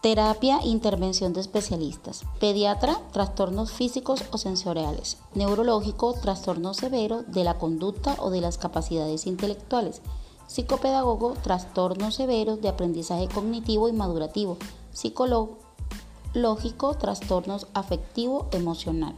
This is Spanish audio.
Terapia, intervención de especialistas. Pediatra, trastornos físicos o sensoriales. Neurológico, trastorno severo de la conducta o de las capacidades intelectuales. Psicopedagogo, trastornos severos de aprendizaje cognitivo y madurativo. Psicológico, trastornos afectivo-emocional.